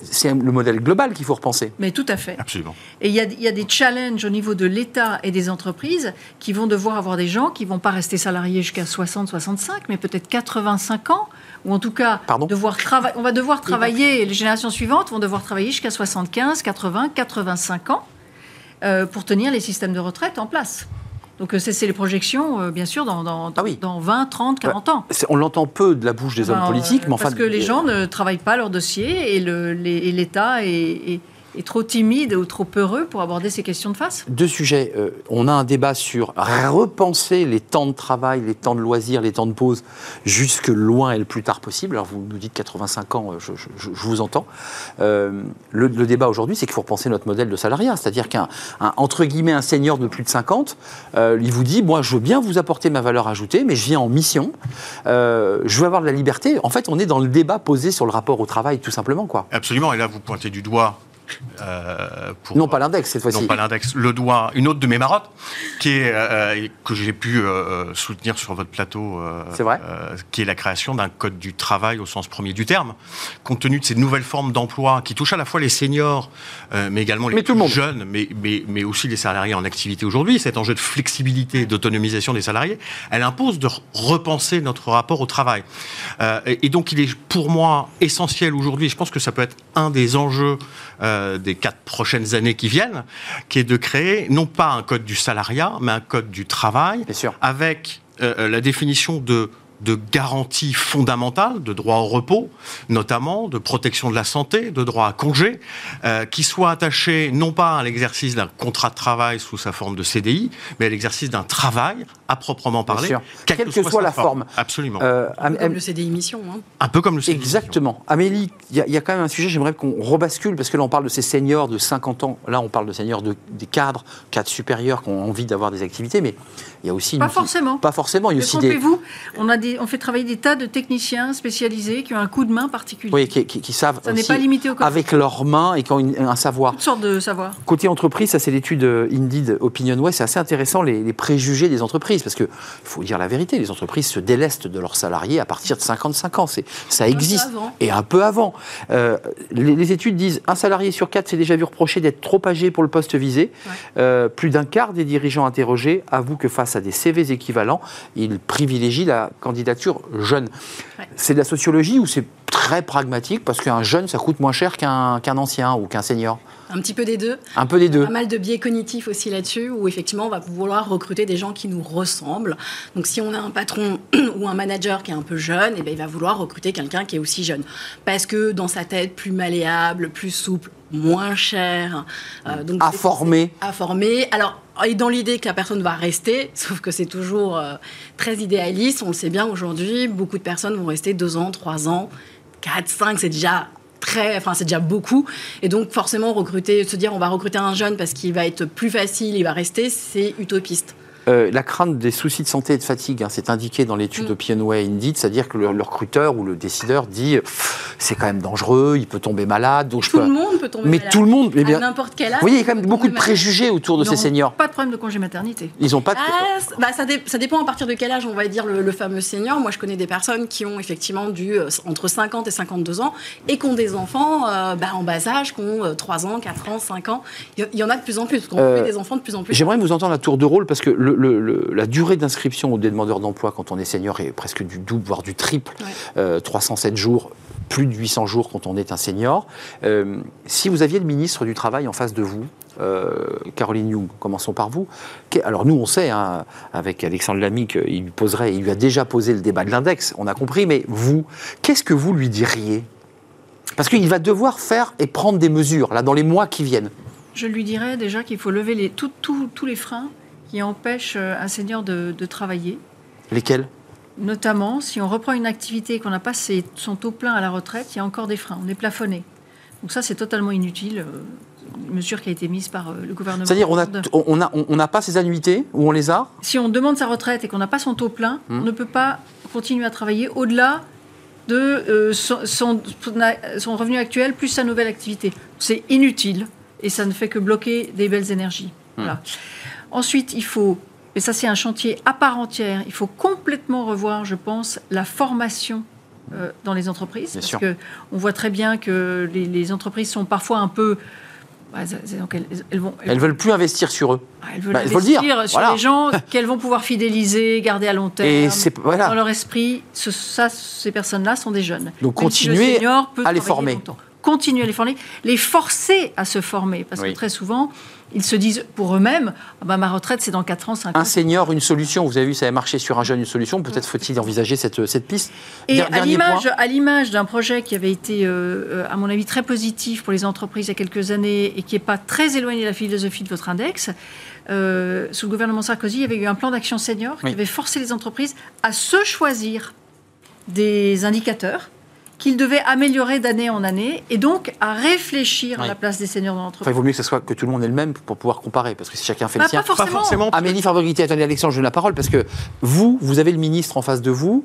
C'est le modèle global qu'il faut repenser. Mais tout à fait. Absolument. Et il y, a, il y a des challenges au niveau de l'État et des entreprises qui vont devoir avoir des gens qui vont pas rester salariés jusqu'à 60, 65, mais peut-être 85 ans, ou en tout cas Pardon devoir. On va devoir travailler. Les générations suivantes vont devoir travailler jusqu'à 75, 80, 85 ans euh, pour tenir les systèmes de retraite en place. Donc euh, c'est les projections, euh, bien sûr, dans, dans, Ah oui. dans 20, 30, 40 ans. On l'entend peu de la bouche des hommes Ben, politiques, euh, mais enfin. Parce que les gens ne travaillent pas leur dossier et le- les- et l'État est, est- trop timide ou trop peureux pour aborder ces questions de face. Deux sujets. Euh, on a un débat sur repenser les temps de travail, les temps de loisirs, les temps de pause jusque loin et le plus tard possible. Alors vous nous dites 85 ans, euh, je, je- je- je vous entends. Euh, le, le débat aujourd'hui, c'est qu'il faut repenser notre modèle de salariat. C'est-à-dire qu'un, un- entre guillemets, un senior de plus de 50, euh, il vous dit, moi je veux bien vous apporter ma valeur ajoutée, mais je viens en mission, Euh, je veux avoir de la liberté. En fait, on est dans le débat posé sur le rapport au travail, tout simplement. quoi. Absolument. Et là, vous pointez du doigt. Euh, pour, Non pas l'index cette fois-ci. Non, pas l'index. Le doigt, une autre de mes marottes, qui est, euh, que j'ai pu euh, soutenir sur votre plateau, euh, C'est vrai euh, qui est la création d'un code du travail au sens premier du terme. Compte tenu de ces nouvelles formes d'emploi qui touchent à la fois les seniors, euh, mais également les Mais le jeunes, mais, mais, mais aussi les salariés en activité aujourd'hui, cet enjeu de flexibilité d'autonomisation des salariés, elle impose de re- repenser notre rapport au travail. Euh, et, et donc, il est pour moi essentiel aujourd'hui, je pense que ça peut être un des enjeux euh, des quatre prochaines années qui viennent, qui est de créer non pas un code du salariat, mais un code du travail, avec euh, la définition de de garanties fondamentales, de droit au repos, notamment, de protection de la santé, de droit à congé, euh, qui soient attachés non pas à l'exercice d'un contrat de travail sous sa forme de CDI, mais à l'exercice d'un travail à proprement parler. Quelle que soit la forme. Absolument. Euh, Un peu Am- Comme le CDI mission. hein. un peu comme le CDI. Exactement. Amélie, il y, a- il y a quand même un sujet, j'aimerais qu'on rebascule, parce que là on parle de ces seniors de 50 ans, là on parle de seniors de, des cadres, cadres supérieurs qui ont envie d'avoir des activités, mais il y a aussi... une- Pas forcément. Pas forcément, il y a aussi des... Trompez-vous, on, a des- on fait travailler des tas de techniciens spécialisés qui ont un coup de main particulier. Oui, qui, qui- qui savent Ça n'est pas limité au corps. avec leurs mains et qui ont une- un savoir. Toutes sortes de savoirs. Côté entreprise, ça c'est l'étude euh, Indeed Opinion Way, c'est assez intéressant les, les préjugés des entreprises, parce que faut dire la vérité, les entreprises se délestent de leurs salariés à partir de 55 ans, c'est ça existe avant. et un peu avant. Euh, les, les études disent un salarié sur quatre s'est déjà vu reprocher d'être trop âgé pour le poste visé. Ouais. Euh, plus d'un quart des dirigeants interrogés avouent que face à des CV équivalents, il privilégie la candidature jeune. C'est de la sociologie ou c'est très pragmatique parce qu'un jeune, ça coûte moins cher qu'un ancien ou qu'un senior? Un petit peu des deux. Un peu des deux. Pas mal de biais cognitifs aussi là-dessus, où effectivement on va vouloir recruter des gens qui nous ressemblent. Donc si on a un patron ou un manager qui est un peu jeune, et eh bien, il va vouloir recruter quelqu'un qui est aussi jeune. Parce que dans sa tête, plus malléable, plus souple, moins cher. Euh, donc à former. À former. Alors, et dans l'idée que la personne va rester, sauf que c'est toujours euh, très idéaliste, on le sait bien aujourd'hui, beaucoup de personnes vont rester deux ans, trois ans, quatre, cinq, c'est déjà très, enfin c'est déjà beaucoup. Et donc forcément recruter, se dire on va recruter un jeune parce qu'il va être plus facile, il va rester, c'est utopiste. Euh, la crainte des soucis de santé et de fatigue, hein, c'est indiqué dans l'étude mm. Way Indeed, c'est-à-dire que le, recruteur ou le décideur dit c'est quand même dangereux, il peut tomber malade. Donc tout le monde peut tomber mais malade. tout le monde, mais bien, n'importe quel âge. Vous voyez, il y a quand même beaucoup de préjugés autour de ces seniors. Pas de problème de congé maternité. Ils ont pas. De... Ah, bah, ça, dépend à partir de quel âge on va dire le, fameux senior. Moi, je connais des personnes qui ont effectivement du euh, entre 50 et 52 ans et qui ont des enfants euh, bah, en bas âge, qui ont 3 ans, 4 ans, 5 ans. Il y, en a de plus en plus. On fait des enfants de plus en plus. J'aimerais vous entendre à tour de rôle parce que le, la durée d'inscription des demandeurs d'emploi quand on est senior est presque du double, voire du triple. 307 euh, jours, plus de 800 jours quand on est un senior. Euh, si vous aviez le ministre du Travail en face de vous, euh, Caroline Young, commençons par vous. Alors nous, on sait, hein, avec Alexandre Lamy, qu'il lui poserait, il lui a déjà posé le débat de l'index, on a compris, mais vous, qu'est-ce que vous lui diriez? Parce qu'il va devoir faire et prendre des mesures, là, dans les mois qui viennent. Je lui dirais déjà qu'il faut lever les, tous les freins qui empêchent euh, un senior de, travailler. Lesquels? Notamment, si on reprend une activité et qu'on n'a pas son taux plein à la retraite, il y a encore des freins. On est plafonné. Donc ça, c'est totalement inutile. Euh, une mesure qui a été mise par euh, le gouvernement. C'est-à-dire, on n'a on a, on pas ces annuités ou on les a? Si on demande sa retraite et qu'on n'a pas son taux plein, hmm. on ne peut pas continuer à travailler au-delà de son, son, revenu actuel plus sa nouvelle activité. C'est inutile et ça ne fait que bloquer des belles énergies. Hmm. Voilà. Ensuite, il faut, et ça c'est un chantier à part entière, il faut complètement revoir, je pense, la formation euh, dans les entreprises. parce qu'on voit très bien que les, entreprises sont parfois un peu... Bah, elles, vont, elles, veulent plus investir sur eux. Ah, elles veulent bah, investir sur les gens qu'elles vont pouvoir fidéliser, garder à long terme. Et Dans leur esprit, ça, ces personnes-là sont des jeunes. Donc continuer à les former. Continuer à les former, les forcer à se former. Parce que très souvent, ils se disent pour eux-mêmes ah bah, ma retraite, c'est dans 4 ans, 5 ans. Un senior, une solution. Vous avez vu, ça a marché sur un jeune, une solution. Peut-être faut-il envisager cette, cette piste. Et à l'image d'un projet qui avait été, euh, à mon avis, très positif pour les entreprises il y a quelques années et qui n'est pas très éloigné de la philosophie de votre index, euh, sous le gouvernement Sarkozy, il y avait eu un plan d'action senior qui avait forcé les entreprises à se choisir des indicateurs qu'il devait améliorer d'année en année et donc à réfléchir à la place des seniors dans l'entreprise. il vaut mieux que, ce soit, que tout le monde ait le même pour pouvoir comparer, parce que si chacun fait le bah, sien. Pas forcément. Amélie Fabriti, attendez Alexandre, je donne la parole, parce que vous, vous avez le ministre en face de vous.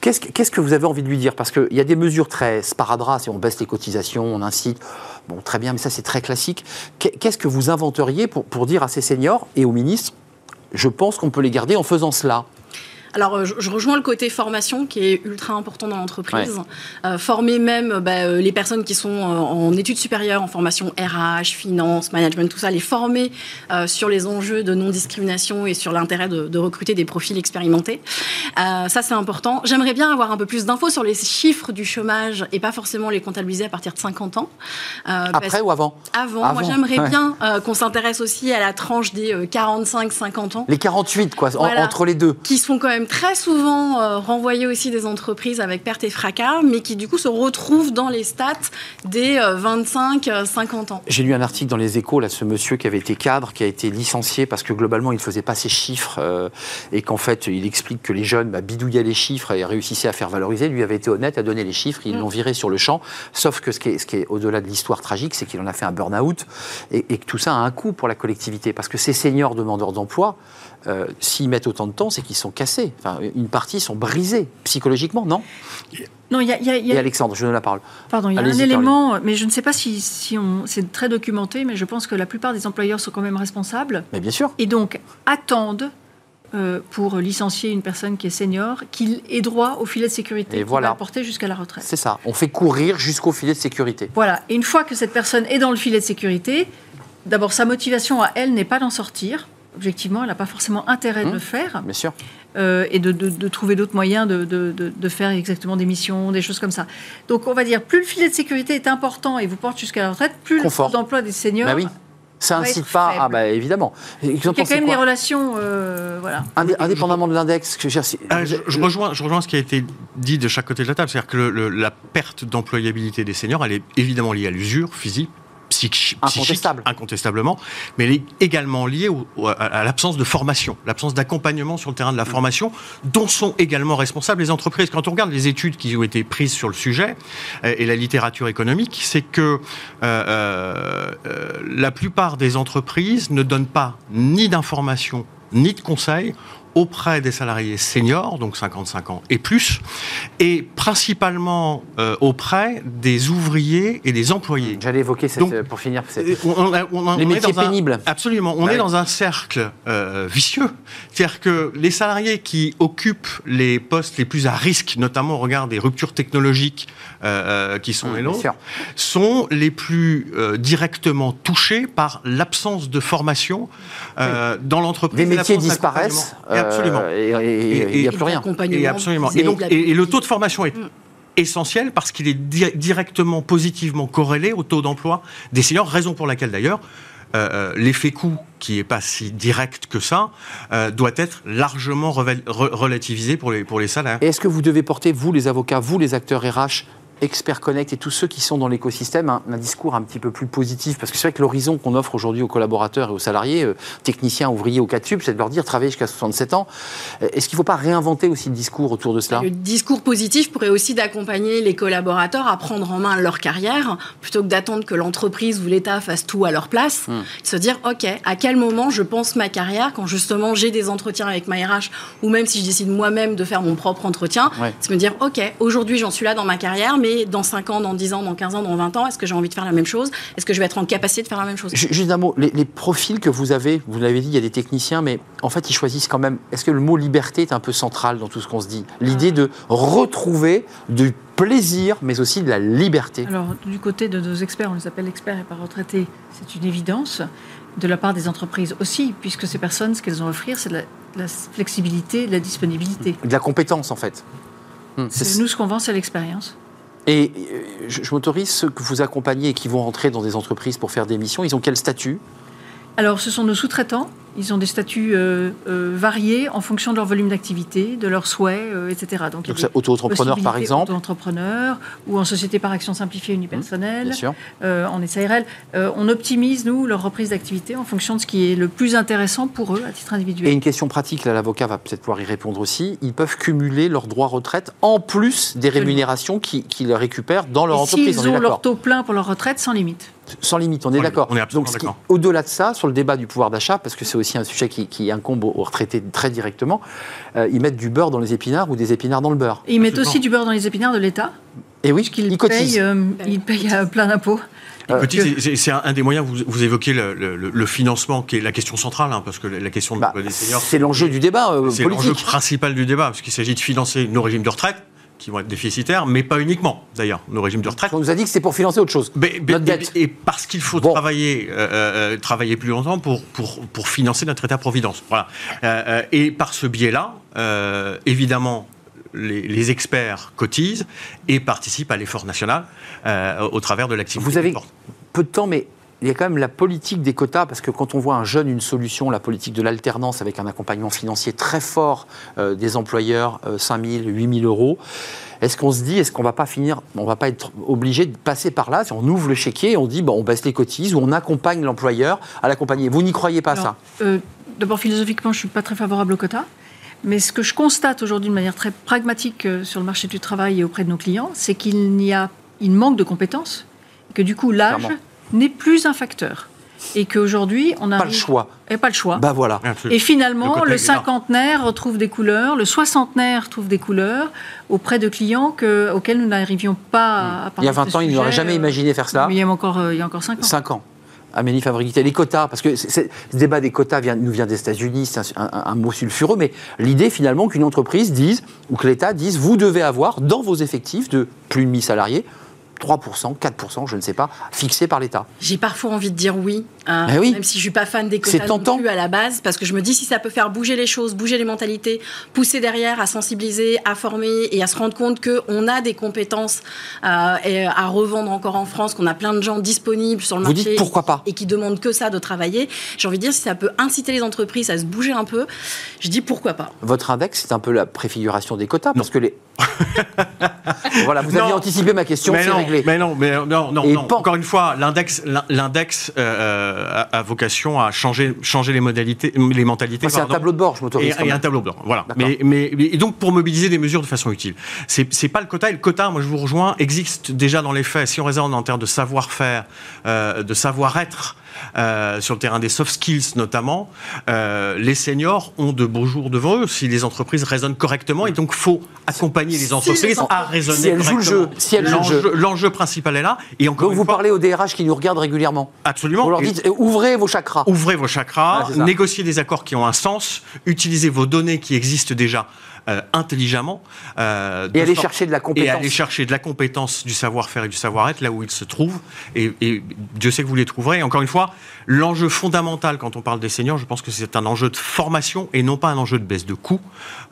Qu'est-ce, qu'est-ce que vous avez envie de lui dire? Parce qu'il y a des mesures très sparadrap, si on baisse les cotisations, on incite. Bon, très bien, mais ça c'est très classique. Qu'est-ce que vous inventeriez pour, pour dire à ces seniors et aux ministres je pense qu'on peut les garder en faisant cela? Alors, euh, je, rejoins le côté formation qui est ultra important dans l'entreprise. Euh, former même bah, euh, les personnes qui sont en études supérieures, en formation RH, finance, management, tout ça, les former sur les enjeux de non-discrimination et sur l'intérêt de, recruter des profils expérimentés. ça, c'est important. J'aimerais bien avoir un peu plus d'infos sur les chiffres du chômage et pas forcément les comptabiliser à partir de 50 ans. Après ou avant? Avant. Moi, j'aimerais bien qu'on s'intéresse aussi à la tranche des 45-50 ans. Les 48, quoi, entre les deux. Qui sont quand même très souvent euh, renvoyés aussi des entreprises avec perte et fracas, mais qui du coup se retrouvent dans les stats des 25-50 euh, ans. J'ai lu un article dans les échos, là, ce monsieur qui avait été cadre, qui a été licencié parce que globalement il ne faisait pas ses chiffres euh, et qu'en fait il explique que les jeunes bah, bidouillaient les chiffres et réussissaient à faire valoriser. Lui avait été honnête, à donner les chiffres, ils mm. l'ont viré sur le champ. Sauf que ce qui est, ce qui est au-delà de l'histoire tragique, c'est qu'il en a fait un burn-out et, et, que tout ça a un coût pour la collectivité parce que ces seniors demandeurs d'emploi, euh, s'ils mettent autant de temps, c'est qu'ils sont cassés. Enfin, une partie sont brisés psychologiquement, non? Non, il y, a, Et Alexandre, je donne la parole. Pardon, il y a un élément, mais je ne sais pas si, si on, c'est très documenté, mais je pense que la plupart des employeurs sont quand même responsables. Mais bien sûr. Et donc attendent euh, pour licencier une personne qui est senior qu'il ait droit au filet de sécurité et voilà. porter jusqu'à la retraite. C'est ça. On fait courir jusqu'au filet de sécurité. Voilà. Et une fois que cette personne est dans le filet de sécurité, d'abord sa motivation à elle n'est pas d'en sortir objectivement, elle n'a pas forcément intérêt de Hum. le faire Bien sûr. euh, et de, de- de trouver d'autres moyens de, de- de- de faire exactement des missions, des choses comme ça. Donc, on va dire, plus le filet de sécurité est important et vous porte jusqu'à la retraite, plus Confort. le d'emploi des seniors. Bah oui. Ça incite pas. faible. Ah bah évidemment. Il y a quand même des relations, euh, voilà. Indé- Indépendamment de l'index, je Ah, je, je rejoins, je rejoins ce qui a été dit de chaque côté de la table. C'est-à-dire que le- le- la perte d'employabilité des seniors, elle est évidemment liée à l'usure physique, psychique, Incontestable. incontestablement, mais elle est également liée au- au- à, l'absence de formation, l'absence d'accompagnement sur le terrain de la formation, dont sont également responsables les entreprises. Quand on regarde les études qui ont été prises sur le sujet euh, et la littérature économique, c'est que euh, euh, la plupart des entreprises ne donnent pas ni d'informations ni de conseils auprès des salariés seniors, donc 55 ans et plus, et principalement euh, auprès des ouvriers et des employés. J'allais évoquer cette, Donc, euh, pour finir. cette- on- on a- on a- Les métiers un- pénibles. Absolument. On Bah est oui. dans un cercle euh, vicieux. C'est-à-dire que les salariés qui occupent les postes les plus à risque, notamment au regard des ruptures technologiques qui sont Mmh, les nôtres, sont les plus directement touchés par l'absence de formation dans l'entreprise. Des métiers disparaissent. Absolument. euh, et- il n'y a Et- plus rien. Accompagnement, Et absolument. Et, donc, de la- et, et le taux de formation est Mm. essentiel parce qu'il est di- directement positivement corrélé au taux d'emploi des seniors, raison pour laquelle d'ailleurs euh, euh, l'effet coût, qui est pas si direct que ça, euh, doit être largement re- relativisé pour les, pour les salaires. Et est-ce que vous devez porter, vous les avocats, vous les acteurs RH, Expert Connect et tous ceux qui sont dans l'écosystème, un, un discours un petit peu plus positif Parce que c'est vrai que l'horizon qu'on offre aujourd'hui aux collaborateurs et aux salariés, euh, techniciens, ouvriers au 4 tube, c'est de leur dire travailler jusqu'à 67 ans. Euh, Est-ce qu'il ne faut pas réinventer aussi le discours autour de cela? Le discours positif pourrait aussi d'accompagner les collaborateurs à prendre en main leur carrière, plutôt que d'attendre que l'entreprise ou l'État fasse tout à leur place. Hmm. Se dire, OK, à quel moment je pense ma carrière quand justement j'ai des entretiens avec ma RH ou même si je décide moi-même de faire mon propre entretien, Ouais. c'est me dire, OK, aujourd'hui j'en suis là dans ma carrière, mais dans 5 ans, dans 10 ans, dans 15 ans, dans 20 ans, est-ce que j'ai envie de faire la même chose? Est-ce que je vais être en capacité de faire la même chose? Ju- Juste un mot, les, les profils que vous avez, vous l'avez dit, il y a des techniciens, mais en fait, ils choisissent quand même. Est-ce que le mot liberté est un peu central dans tout ce qu'on se dit? L'idée de retrouver du plaisir, mais aussi de la liberté. Alors, du côté de nos experts, on les appelle experts et pas retraités, c'est une évidence. De la part des entreprises aussi, puisque ces personnes, ce qu'elles ont à offrir, c'est de la, de la flexibilité, de la disponibilité. De la compétence, en fait. Hmm, c'est- C'est nous ce qu'on vend, c'est l'expérience. Et euh, je, m'autorise ceux que vous accompagnez et qui vont rentrer dans des entreprises pour faire des missions, ils ont quel statut? Alors, ce sont nos sous-traitants. Ils ont des statuts euh, euh, variés en fonction de leur volume d'activité, de leurs souhaits, euh, etc. Donc, Donc, auto-entrepreneur, par exemple auto-entrepreneur ou en société par action simplifiée unipersonnelle, euh, en SARL. On optimise, nous, leur reprise d'activité en fonction de ce qui est le plus intéressant pour eux à titre Et individuel. une question pratique, là, l'avocat va peut-être pouvoir y répondre aussi. Ils peuvent cumuler leurs droits retraite en plus des rémunérations qu'ils récupèrent dans leur Et entreprise. S'ils ont leur taux plein pour leur retraite, sans limite. Sans limite, on est d'accord. on est absolument Donc, au-delà de ça, sur le débat du pouvoir d'achat, parce que c'est aussi un sujet qui, qui incombe aux retraités très directement, euh, ils mettent du beurre dans les épinards ou des épinards dans le beurre. Et ils mettent Absolument. aussi du beurre dans les épinards de l'État, Et oui, puisqu'ils ils cotisent. payent, euh, ils payent euh, plein d'impôts. Euh, Petit, c'est- un, des moyens, vous, vous évoquez le, le- le financement, qui est la question centrale, hein, parce que la question de Bah, l'emploi des seniors, c'est l'enjeu du débat euh, c'est l'enjeu politique. principal du débat, parce qu'il s'agit de financer nos régimes de retraite, qui vont être déficitaires, mais pas uniquement, d'ailleurs, nos régimes de retraite. On nous a dit que c'est pour financer autre chose. Mais- mais- Notre dette. Et, parce qu'il faut Bon. travailler, euh, euh, travailler plus longtemps pour, pour, pour financer notre État-providence. Voilà. Euh, euh, et par ce biais-là, euh, évidemment, les, les experts cotisent et participent à l'effort national euh, au travers de l'activité. Vous avez peu de temps, mais il y a quand même la politique des quotas, parce que quand on voit un jeune une solution, la politique de l'alternance avec un accompagnement financier très fort euh, des employeurs, euh, 5 000, 8 000 euros, est-ce qu'on se dit, est-ce qu'on va pas finir, on va pas être obligé de passer par là, si on ouvre le chéquier, on dit, bon, on baisse les cotises, ou on accompagne l'employeur à l'accompagner? Vous n'y croyez pas, Alors, ça euh, D'abord, philosophiquement, je ne suis pas très favorable au quota. Mais ce que je constate aujourd'hui de manière très pragmatique euh, sur le marché du travail et auprès de nos clients, c'est qu'il n'y a, il manque de compétences, et que du coup l'âge Clairement. N'est plus un facteur, et qu'aujourd'hui on a Pas le choix. Et pas le choix. Bah voilà. Absolument. Et finalement, le, cinquantenaire retrouve des couleurs, le soixantenaire trouve des couleurs auprès de clients que, auxquels nous n'arrivions pas à Il y a parler de 20 ans, ce il n'aurait sujet, jamais euh, imaginé faire cela. mais Il y a encore, euh, il y a encore 5 ans. 5 ans. Amélie Fabriguité, les quotas, parce que ce débat des quotas vient, nous vient des États-Unis, c'est un, un- un mot sulfureux, mais l'idée finalement qu'une entreprise dise, ou que l'État dise, vous devez avoir dans vos effectifs de plus de 1000 salariés, 3%, 4%, je ne sais pas, fixés par l'État J'ai parfois envie de dire oui, hein, Eh oui. même si je suis pas fan des quotas non tentant. plus à la base, parce que je me dis si ça peut faire bouger les choses, bouger les mentalités, pousser derrière à sensibiliser, à former et à se rendre compte qu'on a des compétences euh, et à revendre encore en France, qu'on a plein de gens disponibles sur le Vous marché dites pourquoi pas et qui demandent que ça de travailler. J'ai envie de dire si ça peut inciter les entreprises à se bouger un peu, je dis pourquoi pas. Votre index, c'est un peu la préfiguration des quotas, parce que les... voilà, vous aviez Non. anticipé ma question, mais c'est non, réglé. mais non, mais non, non, non. pan- Encore une fois, l'index, l'in- l'index euh, a, a vocation à changer, changer les modalités, les mentalités. Moi, c'est un tableau de bord, je m'autorise. Et, et un tableau blanc, voilà. D'accord. Mais, mais, mais- et donc pour mobiliser des mesures de façon utile. C'est c'est pas le quota. Et le quota, moi je vous rejoins, existe déjà dans les faits. Si on raisonne en termes de savoir-faire, euh, de savoir-être. Euh, sur le terrain des soft skills notamment, euh, les seniors ont de beaux jours devant eux si les entreprises raisonnent correctement et donc faut accompagner les entreprises les à raisonner Si elles jouent le jeu, si elles jouent le jeu. L'enjeu- L'enjeu principal est là et encore Donc vous fois, parlez aux DRH qui nous regardent régulièrement. absolument. Vous leur dites, ouvrez vos chakras. Ouvrez vos chakras, Ah, négociez des accords qui ont un sens, utilisez vos données qui existent déjà euh, intelligemment. euh, Et aller sorte- chercher de la Et compétence. aller chercher de la compétence, du savoir-faire et du savoir-être là où ils se trouvent. Et, et Dieu sait que vous les trouverez. Et encore une fois, l'enjeu fondamental quand on parle des seniors, je pense que c'est un enjeu de formation et non pas un enjeu de baisse de coûts.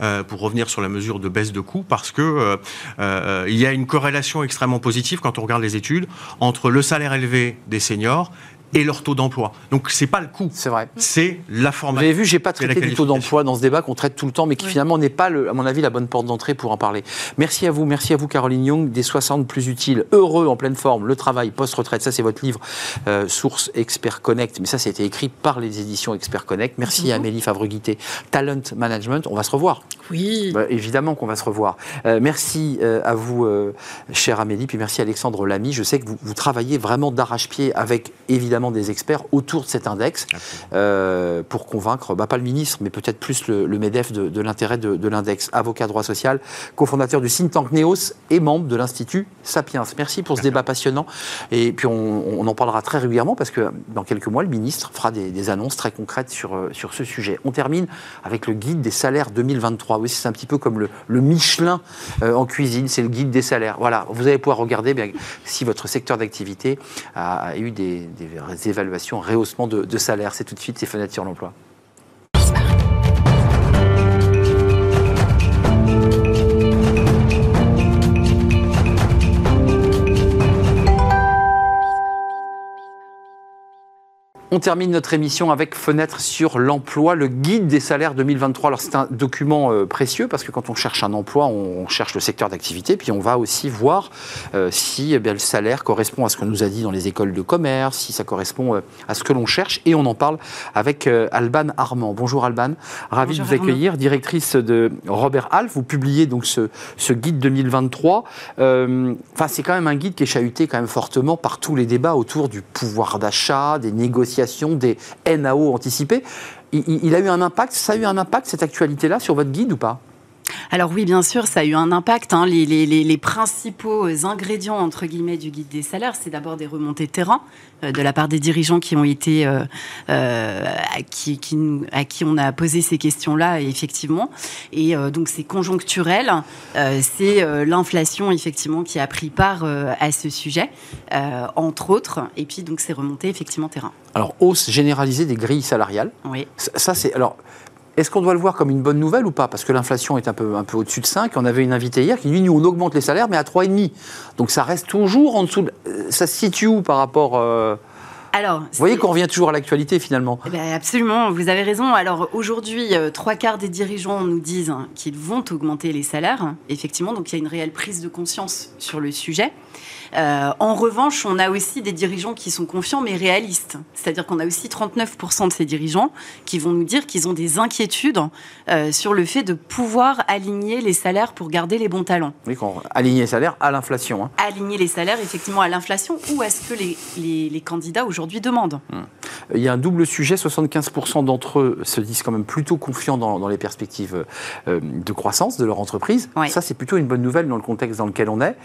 euh, pour revenir sur la mesure de baisse de coûts, parce que il y a une corrélation extrêmement positive quand on regarde les études entre le salaire élevé des seniors et leur taux d'emploi. Donc c'est pas le coût, C'est vrai. c'est la Vous formation. avez vu, j'ai pas traité du taux d'emploi dans ce débat qu'on traite tout le temps, mais qui finalement n'est pas, le- à mon avis, la bonne porte d'entrée pour en parler. Merci à vous, merci à vous, Caroline Young, des 60 plus utiles, heureux en pleine forme, le travail, post-retraite. Ça, c'est votre livre, euh, Source Expert Connect. Mais ça, c'était écrit par les éditions Expert Connect. Merci à Amélie Favreguité, Talent Management. On va se revoir. Oui. Bah, évidemment qu'on va se revoir. Euh, merci euh, à vous, euh, chère Amélie, puis merci Alexandre Lamy. Je sais que vous, vous travaillez vraiment d'arrache-pied avec évidemment des experts autour de cet index euh, pour convaincre, bah, pas le ministre, mais peut-être plus le, le MEDEF de, de l'intérêt de, de l'index. Avocat droit social, cofondateur du think tank NEOS et membre de l'Institut Sapiens. Merci pour ce débat passionnant. Et puis on, on en parlera très régulièrement parce que dans quelques mois, le ministre fera des, des annonces très concrètes sur, euh, sur ce sujet. On termine avec le guide des salaires 2023. Oui, c'est un petit peu comme le, le Michelin euh, en cuisine, c'est le guide des salaires. Voilà, vous allez pouvoir regarder bien, si votre secteur d'activité a, a eu des, des évaluations, rehaussement de, de salaire. C'est tout de suite ces fenêtres sur l'emploi. On termine notre émission avec Fenêtre sur l'emploi, le guide des salaires 2023. Alors c'est un document euh, précieux parce que quand on cherche un emploi, on, on cherche le secteur d'activité, puis on va aussi voir euh, si eh bien, le salaire correspond à ce qu'on nous a dit dans les écoles de commerce, si ça correspond euh, à ce que l'on cherche. Et on en parle avec Alban Armand. Bonjour Alban, ravi Bonjour de vous accueillir, directrice de Robert Half. Vous publiez donc ce, ce guide 2023. Euh, Enfin, c'est quand même un guide qui est chahuté quand même fortement par tous les débats autour du pouvoir d'achat, des négociations, des NAO il- il a eu un impact, ça a eu un impact cette actualité-là sur votre guide ou pas? Alors oui, bien sûr, ça a eu un impact. hein. Les, les- les- les principaux ingrédients, entre guillemets, du guide des salaires, c'est d'abord des remontées de terrain euh, de la part des dirigeants qui ont été, euh, euh, à, qui, qui nous- à qui on a posé ces questions-là, effectivement. Et donc c'est conjoncturel, c'est l'inflation, effectivement, qui a pris part à ce sujet, entre autres. Et puis donc c'est remonté, effectivement, terrain. Alors, hausse généralisée des grilles salariales. Oui. Ça, ça, c'est. Alors. Est-ce qu'on doit le voir comme une bonne nouvelle ou pas? Parce que l'inflation est un peu, un peu au-dessus de 5. On avait une invitée hier qui dit nous, on augmente les salaires, mais à 3,5. Donc ça reste toujours en dessous. de- euh, Ça se situe où par rapport. euh, Alors, Vous voyez qu'on revient toujours à l'actualité finalement. Eh ben, absolument, vous avez raison. Alors aujourd'hui, euh, trois quarts des dirigeants nous disent hein, qu'ils vont augmenter les salaires. Effectivement, donc il y a une réelle prise de conscience sur le sujet. Euh, en revanche, on a aussi des dirigeants qui sont confiants mais réalistes. C'est-à-dire qu'on a aussi 39% de ces dirigeants qui vont nous dire qu'ils ont des inquiétudes euh, sur le fait de pouvoir aligner les salaires pour garder les bons talents. Oui, qu'on aligne les salaires à l'inflation. hein. Aligner les salaires effectivement à l'inflation ou à ce que les, les- les candidats aujourd'hui demandent. Il y a un double sujet. 75% d'entre eux se disent quand même plutôt confiants dans, dans les perspectives euh, de croissance de leur entreprise. Ouais. Ça, c'est plutôt une bonne nouvelle dans le contexte dans lequel on est.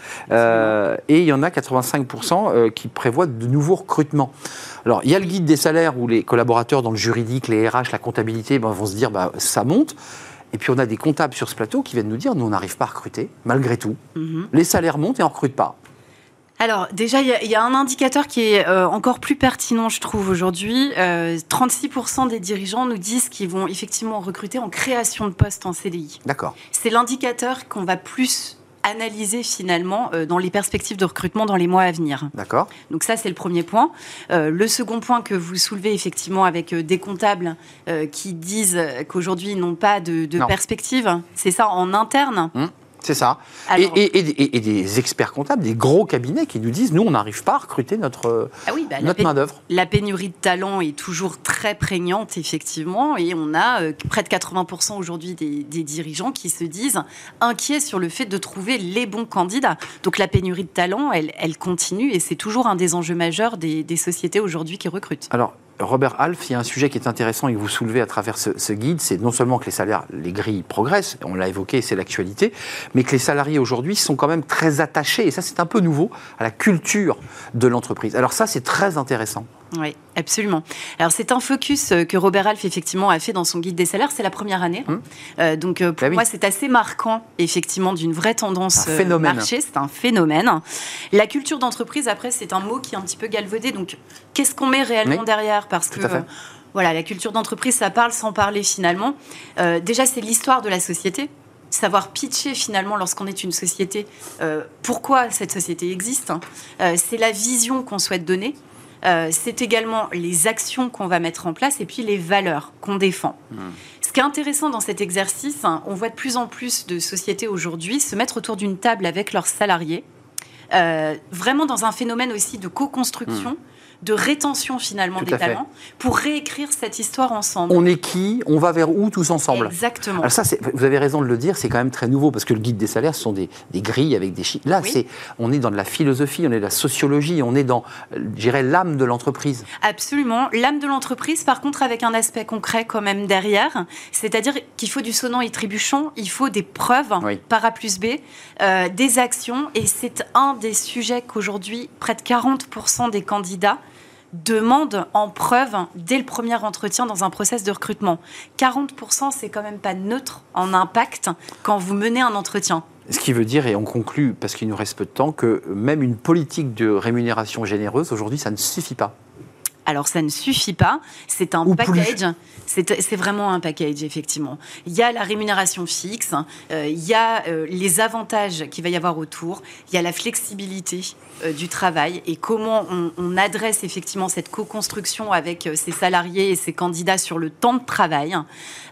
Et il y en a 85% euh, qui prévoient de nouveaux recrutements. Alors, il y a le guide des salaires où les collaborateurs dans le juridique, les RH, la comptabilité ben, vont se dire bah, ça monte. Et puis, on a des comptables sur ce plateau qui viennent nous dire nous, on n'arrive pas à recruter, malgré tout. Mhm. Les salaires montent et on ne recrute pas. Alors déjà, il y, a- il y a un indicateur qui est euh, encore plus pertinent, je trouve, aujourd'hui. Euh, 36% des dirigeants nous disent qu'ils vont effectivement recruter en création de postes en CDI. D'accord. C'est l'indicateur qu'on va plus analyser finalement euh, dans les perspectives de recrutement dans les mois à venir. D'accord. Donc ça, c'est le premier point. Euh, le second point que vous soulevez effectivement avec euh, des comptables qui disent qu'aujourd'hui ils n'ont pas de, de perspective, c'est ça en interne? C'est ça. Alors- et, et- et- et des experts comptables, des gros cabinets qui nous disent nous, on n'arrive pas à recruter notre, Ah oui, bah, la, notre main-d'œuvre. la pénurie de talent est toujours très prégnante, effectivement, et on a euh, près de 80% aujourd'hui des, des dirigeants qui se disent inquiets sur le fait de trouver les bons candidats. Donc la pénurie de talent, elle, elle continue, et c'est toujours un des enjeux majeurs des, des sociétés aujourd'hui qui recrutent. Alors, Robert Alf, il y a un sujet qui est intéressant et que vous soulevez à travers ce, ce guide, c'est non seulement que les salaires, les grilles progressent, on l'a évoqué, c'est l'actualité, mais que les salariés aujourd'hui sont quand même très attachés, et ça c'est un peu nouveau, à la culture de l'entreprise. Alors ça c'est très intéressant. Oui, absolument. Alors c'est un focus euh, que Robert Alf effectivement a fait dans son guide des salaires. C'est la première année, Hum. Euh, donc euh, pour Bah oui. moi c'est assez marquant effectivement d'une vraie tendance phénomène. marché. C'est un phénomène. La culture d'entreprise après c'est un mot qui est un petit peu galvaudé. Donc qu'est-ce qu'on met réellement Oui, derrière? Parce tout que voilà, la culture d'entreprise ça parle sans parler finalement. Euh, déjà c'est l'histoire de la société savoir pitcher finalement lorsqu'on est une société, euh, pourquoi cette société existe. hein. Euh, c'est la vision qu'on souhaite donner. Euh, c'est également les actions qu'on va mettre en place et puis les valeurs qu'on défend. Ce qui est intéressant dans cet exercice, hein, on voit de plus en plus de sociétés aujourd'hui se mettre autour d'une table avec leurs salariés, euh, vraiment dans un phénomène aussi de co-construction, de rétention finalement Tout des fait. talents, pour réécrire cette histoire ensemble. On est qui On va vers où tous ensemble? Exactement. Alors ça, vous avez raison de le dire, c'est quand même très nouveau parce que le guide des salaires, ce sont des, des grilles avec des chiffres. Là, Oui. c'est, on est dans de la philosophie, on est de la sociologie, on est dans, je dirais, l'âme de l'entreprise. Absolument. L'âme de l'entreprise, par contre, avec un aspect concret quand même derrière. C'est-à-dire qu'il faut du sonnant et trébuchant, il faut des preuves Oui. par A plus B, euh, des actions. Et c'est un des sujets qu'aujourd'hui, près de 40% des candidats demandent en preuve dès le premier entretien dans un process de recrutement. 40%, c'est quand même pas neutre en impact quand vous menez un entretien. Ce qui veut dire, et on conclut, parce qu'il nous reste peu de temps, que même une politique de rémunération généreuse, aujourd'hui, ça ne suffit pas. Alors ça ne suffit pas, c'est un Ou package, c'est vraiment un package effectivement. Il y a la rémunération fixe, euh, il y a euh, les avantages qu'il va y avoir autour, il y a la flexibilité euh, du travail et comment on, on adresse effectivement cette co-construction avec ses salariés et ses candidats sur le temps de travail.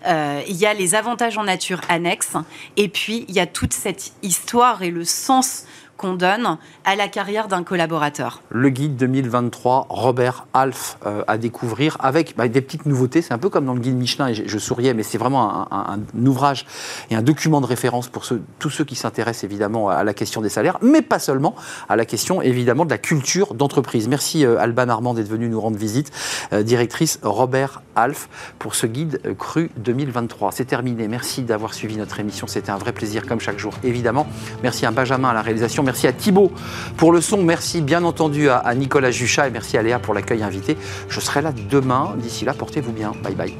Il y a les avantages en nature annexes et puis il y a toute cette histoire et le sens qu'on donne à la carrière d'un collaborateur. Le guide 2023, Robert Alf, euh, à découvrir avec bah, des petites nouveautés. C'est un peu comme dans le guide Michelin, et je, souriais, mais c'est vraiment un, ouvrage et un document de référence pour ceux- tous ceux qui s'intéressent évidemment à la question des salaires, mais pas seulement, à la question évidemment de la culture d'entreprise. Merci euh, Alban Armand d'être venu nous rendre visite, euh, directrice Robert Alf, pour ce guide cru 2023. C'est terminé. Merci d'avoir suivi notre émission. C'était un vrai plaisir, comme chaque jour, évidemment. Merci à Benjamin à la réalisation. Merci à Thibaut pour le son. Merci bien entendu à, Nicolas Juchat et merci à Léa pour l'accueil invité. Je serai là demain. D'ici là, portez-vous bien. Bye bye.